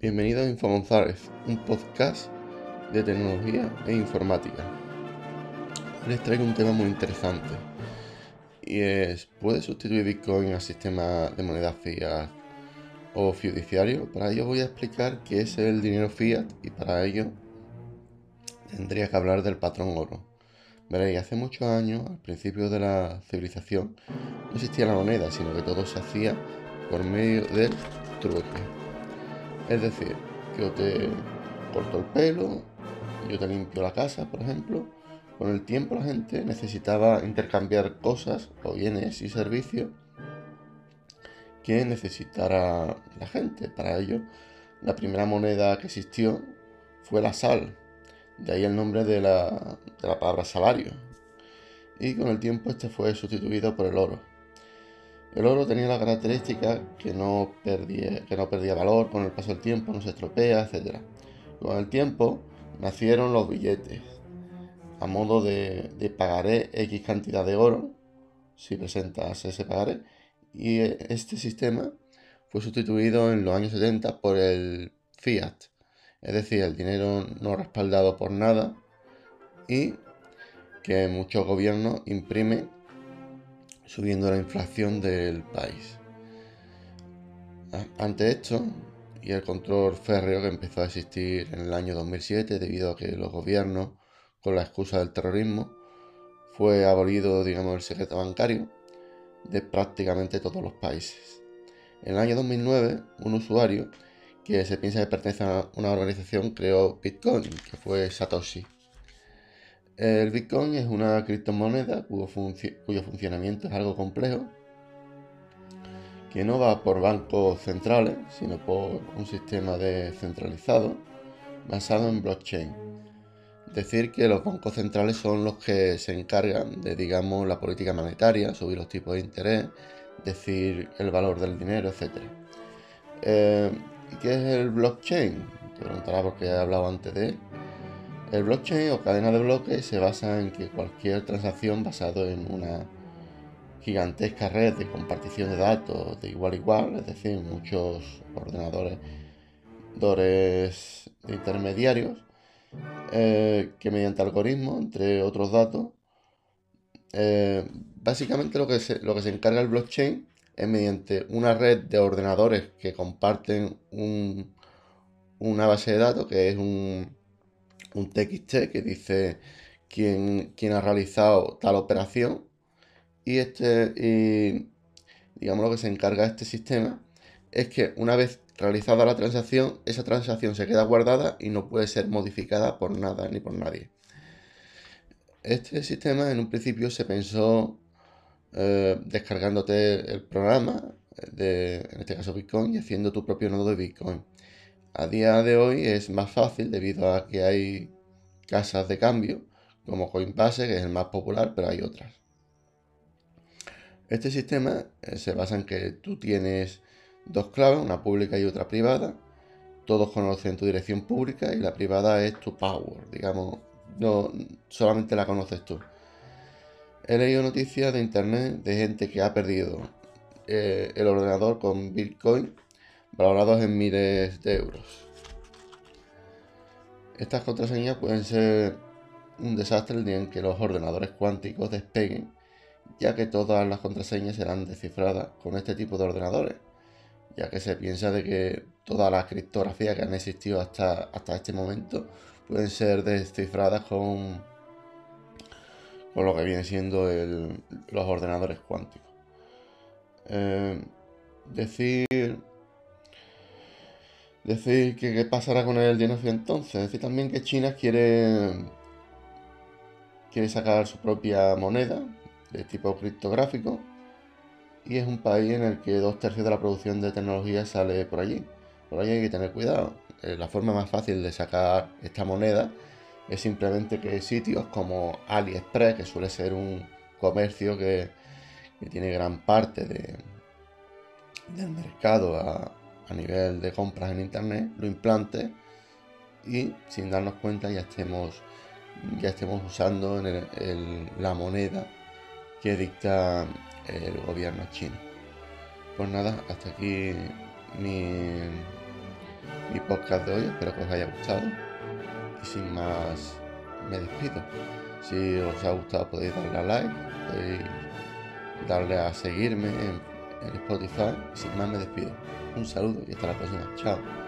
Bienvenido a Info González, un podcast de tecnología e informática. Les traigo un tema muy interesante y es, ¿puede sustituir Bitcoin al sistema de moneda fiat o fiduciario? Para ello voy a explicar qué es el dinero fiat y para ello tendría que hablar del patrón oro. Veréis, hace muchos años, al principio de la civilización, no existía la moneda, sino que todo se hacía por medio del trueque. Es decir, yo te corto el pelo, yo te limpio la casa, por ejemplo. Con el tiempo la gente necesitaba intercambiar cosas o bienes y servicios que necesitara la gente. Para ello, la primera moneda que existió fue la sal. De ahí el nombre de la, de la palabra salario. Y con el tiempo este fue sustituido por el oro. El oro tenía la característica que no, perdía, valor con el paso del tiempo, no se estropea, etc. Con el tiempo nacieron los billetes, a modo de, de pagaré X cantidad de oro, si presentas ese pagaré, y este sistema fue sustituido en los años 70 por el fiat, es decir, el dinero no respaldado por nada y que muchos gobiernos imprimen subiendo la inflación del país. Ante esto, y el control férreo que empezó a existir en el año 2007 debido a que los gobiernos, con la excusa del terrorismo, fue abolido, digamos, el secreto bancario de prácticamente todos los países. En el año 2009, un usuario que se piensa que pertenece a una organización creó Bitcoin, que fue Satoshi. El Bitcoin es una criptomoneda cuyo, funcionamiento es algo complejo, que no va por bancos centrales, sino por un sistema descentralizado basado en blockchain. Decir que los bancos centrales son los que se encargan de, digamos, la política monetaria, subir los tipos de interés, decir el valor del dinero, etc. Eh, ¿Y qué es el blockchain? Te preguntará por qué he hablado antes de él. El blockchain o cadena de bloques se basa en que cualquier transacción basado en una gigantesca red de compartición de datos de igual a igual, es decir, muchos ordenadores intermediarios, eh, que mediante algoritmos, entre otros datos, eh, básicamente lo que, se, lo que se encarga el blockchain es mediante una red de ordenadores que comparten una base de datos que es un, un TXT que dice quién, quién ha realizado tal operación y este digamos lo que se encarga este sistema es que una vez realizada la transacción, esa transacción se queda guardada y no puede ser modificada por nada ni por nadie. Este sistema en un principio se pensó eh, descargándote el programa, de, en este caso Bitcoin, y haciendo tu propio nodo de Bitcoin. A día de hoy es más fácil debido a que hay casas de cambio como Coinbase, que es el más popular, pero hay otras. Este sistema eh, se basa en que tú tienes dos claves, una pública y otra privada. Todos conocen tu dirección pública y la privada es tu power, digamos, no solamente la conoces tú. He leído noticias de internet de gente que ha perdido eh, el ordenador con Bitcoin valorados en miles de euros. Estas contraseñas pueden ser un desastre el día en que los ordenadores cuánticos despeguen, ya que todas las contraseñas serán descifradas con este tipo de ordenadores, ya que se piensa de que todas las criptografías que han existido hasta, hasta este momento pueden ser descifradas con, con lo que viene siendo los ordenadores cuánticos. Eh, decir Decir que qué pasará con el genocidio entonces. Decir también que China quiere, quiere sacar su propia moneda de tipo criptográfico y es un país en el que dos tercios de la producción de tecnología sale por allí. Por allí hay que tener cuidado. Eh, la forma más fácil de sacar esta moneda es simplemente que sitios como AliExpress, que suele ser un comercio que, tiene gran parte de, del mercado a, a nivel de compras en internet, lo implante y sin darnos cuenta ya estemos, ya estemos usando la moneda que dicta el gobierno chino. Pues nada, hasta aquí mi, mi podcast de hoy, espero que os haya gustado. Y sin más, me despido. Si os ha gustado podéis darle a like, podéis darle a seguirme en, en Spotify. Y sin más me despido. Un saludo y hasta la próxima. Chao.